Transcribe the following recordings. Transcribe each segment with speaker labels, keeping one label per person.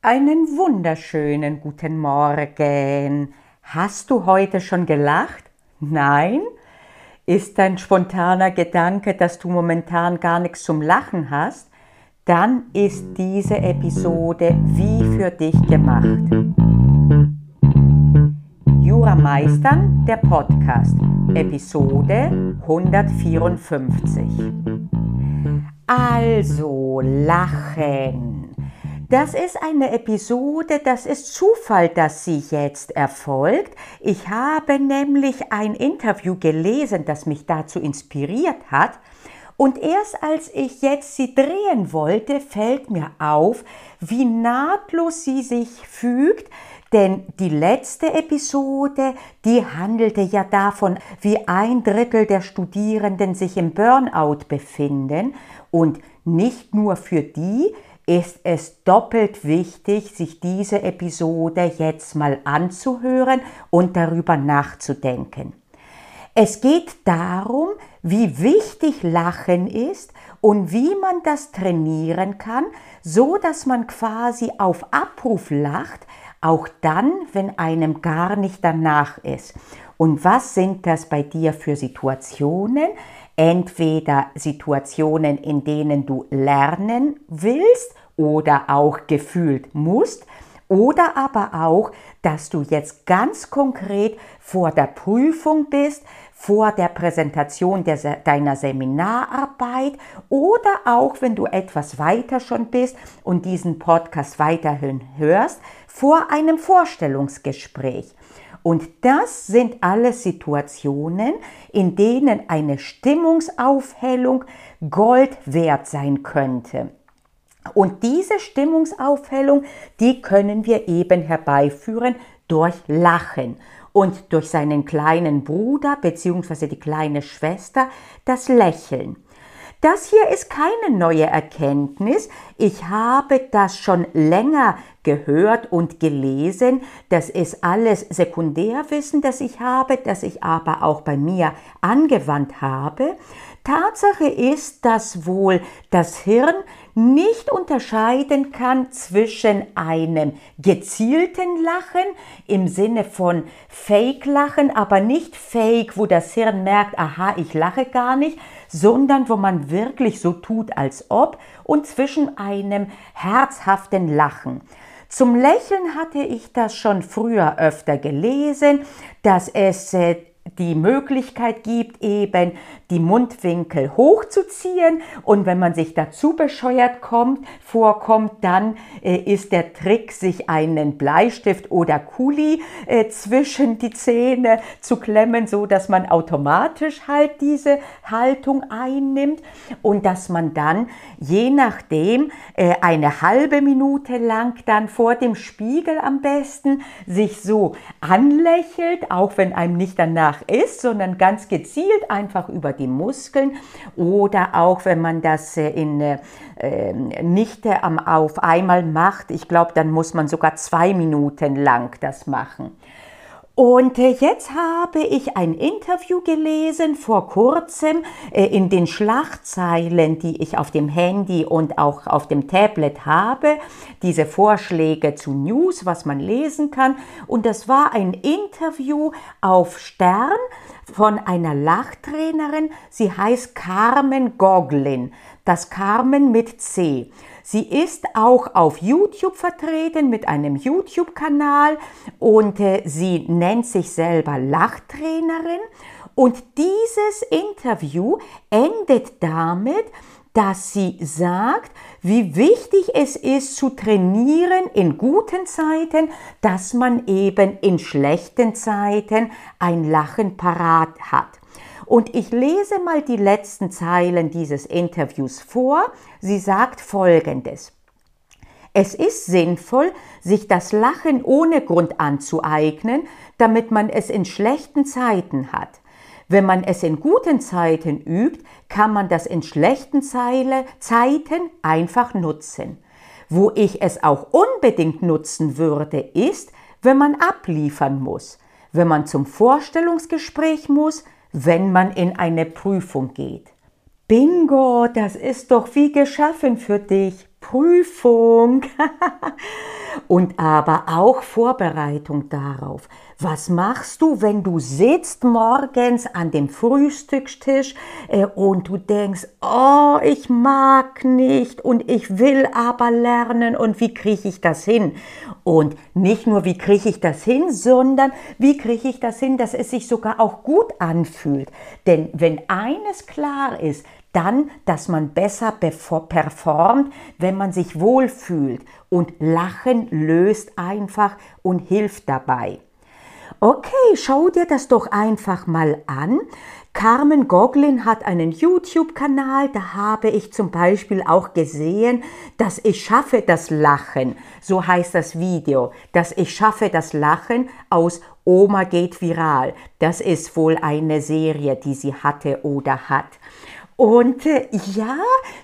Speaker 1: Einen wunderschönen guten Morgen. Hast du heute schon gelacht? Nein? Ist dein spontaner Gedanke, dass du momentan gar nichts zum Lachen hast? Dann ist diese Episode wie für dich gemacht. Jura Meistern, der Podcast, Episode 154. Also, lachen. Das ist eine Episode, das ist Zufall, dass sie jetzt erfolgt. Ich habe nämlich ein Interview gelesen, das mich dazu inspiriert hat. Und erst als ich jetzt sie drehen wollte, fällt mir auf, wie nahtlos sie sich fügt, denn die letzte Episode, die handelte ja davon, wie ein Drittel der Studierenden sich im Burnout befinden und nicht nur für die, ist es doppelt wichtig, sich diese Episode jetzt mal anzuhören und darüber nachzudenken. Es geht darum, wie wichtig Lachen ist und wie man das trainieren kann, so dass man quasi auf Abruf lacht, auch dann, wenn einem gar nicht danach ist. Und was sind das bei dir für Situationen? Entweder Situationen, in denen du lernen willst oder auch gefühlt musst, oder aber auch, dass du jetzt ganz konkret vor der Prüfung bist, vor der Präsentation der, deiner Seminararbeit oder auch, wenn du etwas weiter schon bist und diesen Podcast weiterhin hörst, vor einem Vorstellungsgespräch. Und das sind alles Situationen, in denen eine Stimmungsaufhellung Gold wert sein könnte. Und diese Stimmungsaufhellung, die können wir eben herbeiführen durch Lachen und durch seinen kleinen Bruder bzw. die kleine Schwester das Lächeln. Das hier ist keine neue Erkenntnis. Ich habe das schon länger gehört und gelesen. Das ist alles Sekundärwissen, das ich habe, das ich aber auch bei mir angewandt habe. Tatsache ist, dass wohl das Hirn nicht unterscheiden kann zwischen einem gezielten Lachen im Sinne von Fake-Lachen, aber nicht Fake, wo das Hirn merkt, aha, ich lache gar nicht, sondern wo man wirklich so tut, als ob, und zwischen einem herzhaften Lachen. Zum Lächeln hatte ich das schon früher öfter gelesen, dass es äh, die Möglichkeit gibt, eben die Mundwinkel hochzuziehen. Und wenn man sich dazu bescheuert kommt, vorkommt, dann äh, ist der Trick, sich einen Bleistift oder Kuli äh, zwischen die Zähne zu klemmen, so dass man automatisch halt diese Haltung einnimmt und dass man dann je nachdem äh, eine halbe Minute lang dann vor dem Spiegel am besten sich so anlächelt, auch wenn einem nicht danach ist, sondern ganz gezielt einfach über die Muskeln oder auch wenn man das äh, in, äh, ähm, nicht äh, auf einmal macht, ich glaube, dann muss man sogar zwei Minuten lang das machen. Und jetzt habe ich ein Interview gelesen vor kurzem in den Schlagzeilen, die ich auf dem Handy und auch auf dem Tablet habe, diese Vorschläge zu News, was man lesen kann. Und das war ein Interview auf Stern von einer Lachtrainerin. Sie heißt Carmen Goglin. Das Carmen mit C. Sie ist auch auf YouTube vertreten mit einem YouTube-Kanal und äh, sie nennt sich selber Lachtrainerin. Und dieses Interview endet damit, dass sie sagt, wie wichtig es ist zu trainieren in guten Zeiten, dass man eben in schlechten Zeiten ein Lachen parat hat. Und ich lese mal die letzten Zeilen dieses Interviews vor. Sie sagt Folgendes. Es ist sinnvoll, sich das Lachen ohne Grund anzueignen, damit man es in schlechten Zeiten hat. Wenn man es in guten Zeiten übt, kann man das in schlechten Zeiten einfach nutzen. Wo ich es auch unbedingt nutzen würde, ist, wenn man abliefern muss, wenn man zum Vorstellungsgespräch muss, wenn man in eine Prüfung geht. Bingo, das ist doch wie geschaffen für dich. Prüfung. und aber auch Vorbereitung darauf. Was machst du, wenn du sitzt morgens an dem Frühstückstisch äh, und du denkst, oh, ich mag nicht und ich will aber lernen und wie kriege ich das hin? Und nicht nur, wie kriege ich das hin, sondern wie kriege ich das hin, dass es sich sogar auch gut anfühlt. Denn wenn eines klar ist, dann, dass man besser performt, wenn man sich wohlfühlt. Und Lachen löst einfach und hilft dabei. Okay, schau dir das doch einfach mal an. Carmen Goglin hat einen YouTube-Kanal, da habe ich zum Beispiel auch gesehen, dass ich schaffe das Lachen, so heißt das Video, dass ich schaffe das Lachen aus Oma geht viral. Das ist wohl eine Serie, die sie hatte oder hat. Und äh, ja,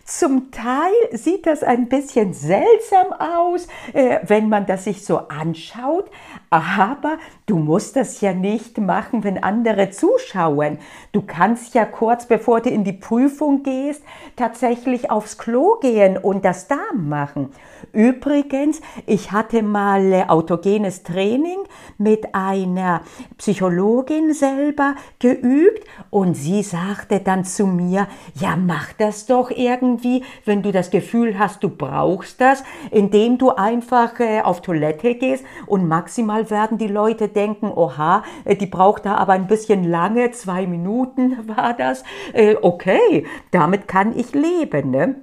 Speaker 1: zum Teil sieht das ein bisschen seltsam aus, äh, wenn man das sich so anschaut. Aber du musst das ja nicht machen, wenn andere zuschauen. Du kannst ja kurz bevor du in die Prüfung gehst, tatsächlich aufs Klo gehen und das da machen. Übrigens, ich hatte mal äh, autogenes Training mit einer Psychologin selber geübt und sie sagte dann zu mir, ja, mach das doch irgendwie, wenn du das Gefühl hast, du brauchst das, indem du einfach äh, auf Toilette gehst und maximal werden die Leute denken, oha, äh, die braucht da aber ein bisschen lange, zwei Minuten war das. Äh, okay, damit kann ich leben, ne?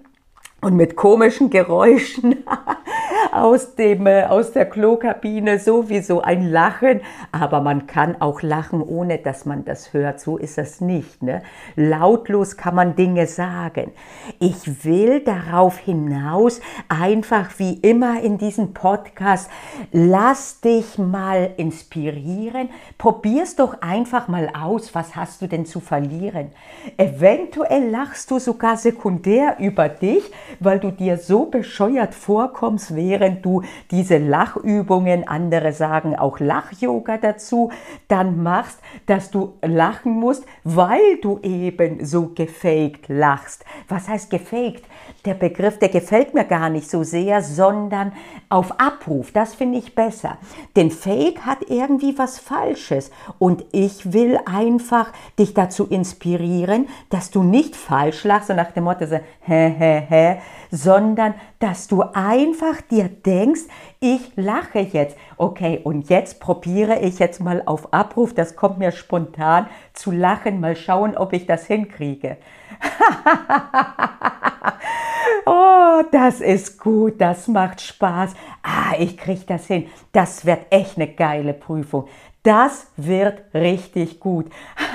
Speaker 1: und mit komischen Geräuschen aus, dem, äh, aus der Klokabine sowieso ein Lachen, aber man kann auch lachen, ohne dass man das hört. So ist das nicht. Ne? Lautlos kann man Dinge sagen. Ich will darauf hinaus, einfach wie immer in diesem Podcast, lass dich mal inspirieren. Probier's doch einfach mal aus. Was hast du denn zu verlieren? Eventuell lachst du sogar sekundär über dich, weil du dir so bescheuert vorkommst, während du diese Lachübungen, andere sagen auch Lach-Yoga dazu, dann machst, dass du lachen musst, weil du eben so gefaked lachst. Was heißt gefaked? Der Begriff, der gefällt mir gar nicht so sehr, sondern auf Abruf. Das finde ich besser. Denn Fake hat irgendwie was Falsches. Und ich will einfach dich dazu inspirieren, dass du nicht falsch lachst, so nach dem Motto, so, hä, hä, hä, sondern dass du einfach dir denkst, ich lache jetzt. Okay, und jetzt probiere ich jetzt mal auf Abruf, das kommt mir spontan, zu lachen, mal schauen, ob ich das hinkriege. oh, das ist gut, das macht Spaß. Ah, ich kriege das hin. Das wird echt eine geile Prüfung. Das wird richtig gut.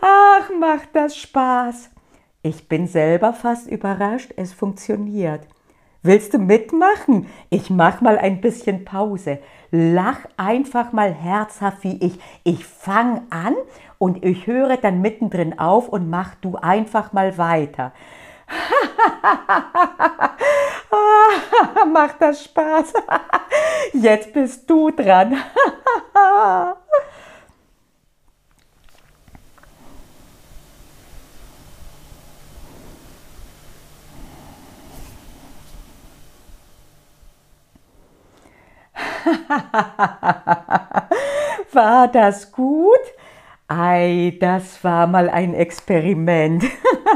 Speaker 1: Ach, macht das Spaß. Ich bin selber fast überrascht, es funktioniert. Willst du mitmachen? Ich mach mal ein bisschen Pause. Lach einfach mal herzhaft wie ich. Ich fang an und ich höre dann mittendrin auf und mach du einfach mal weiter. Macht das Spaß? Jetzt bist du dran. war das gut? Ei, das war mal ein Experiment.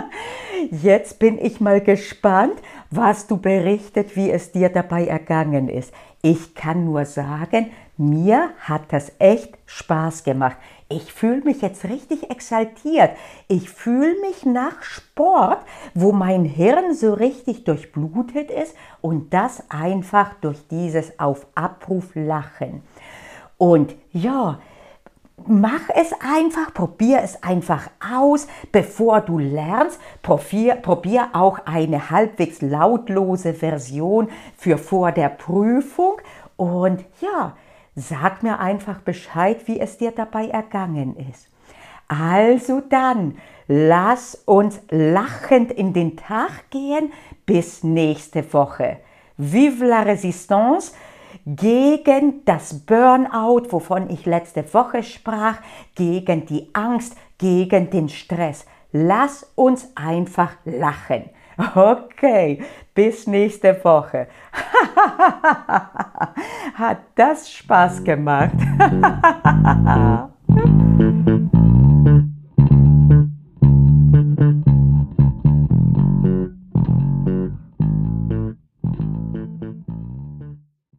Speaker 1: Jetzt bin ich mal gespannt, was du berichtet, wie es dir dabei ergangen ist. Ich kann nur sagen, mir hat das echt Spaß gemacht. Ich fühle mich jetzt richtig exaltiert. Ich fühle mich nach Sport, wo mein Hirn so richtig durchblutet ist und das einfach durch dieses auf Abruf Lachen. Und ja, mach es einfach, probier es einfach aus, bevor du lernst. Probier, probier auch eine halbwegs lautlose Version für vor der Prüfung. Und ja, sag mir einfach Bescheid, wie es dir dabei ergangen ist. Also dann, lass uns lachend in den Tag gehen. Bis nächste Woche. Vive la Résistance! Gegen das Burnout, wovon ich letzte Woche sprach, gegen die Angst, gegen den Stress. Lass uns einfach lachen. Okay, bis nächste Woche. Hat das Spaß gemacht?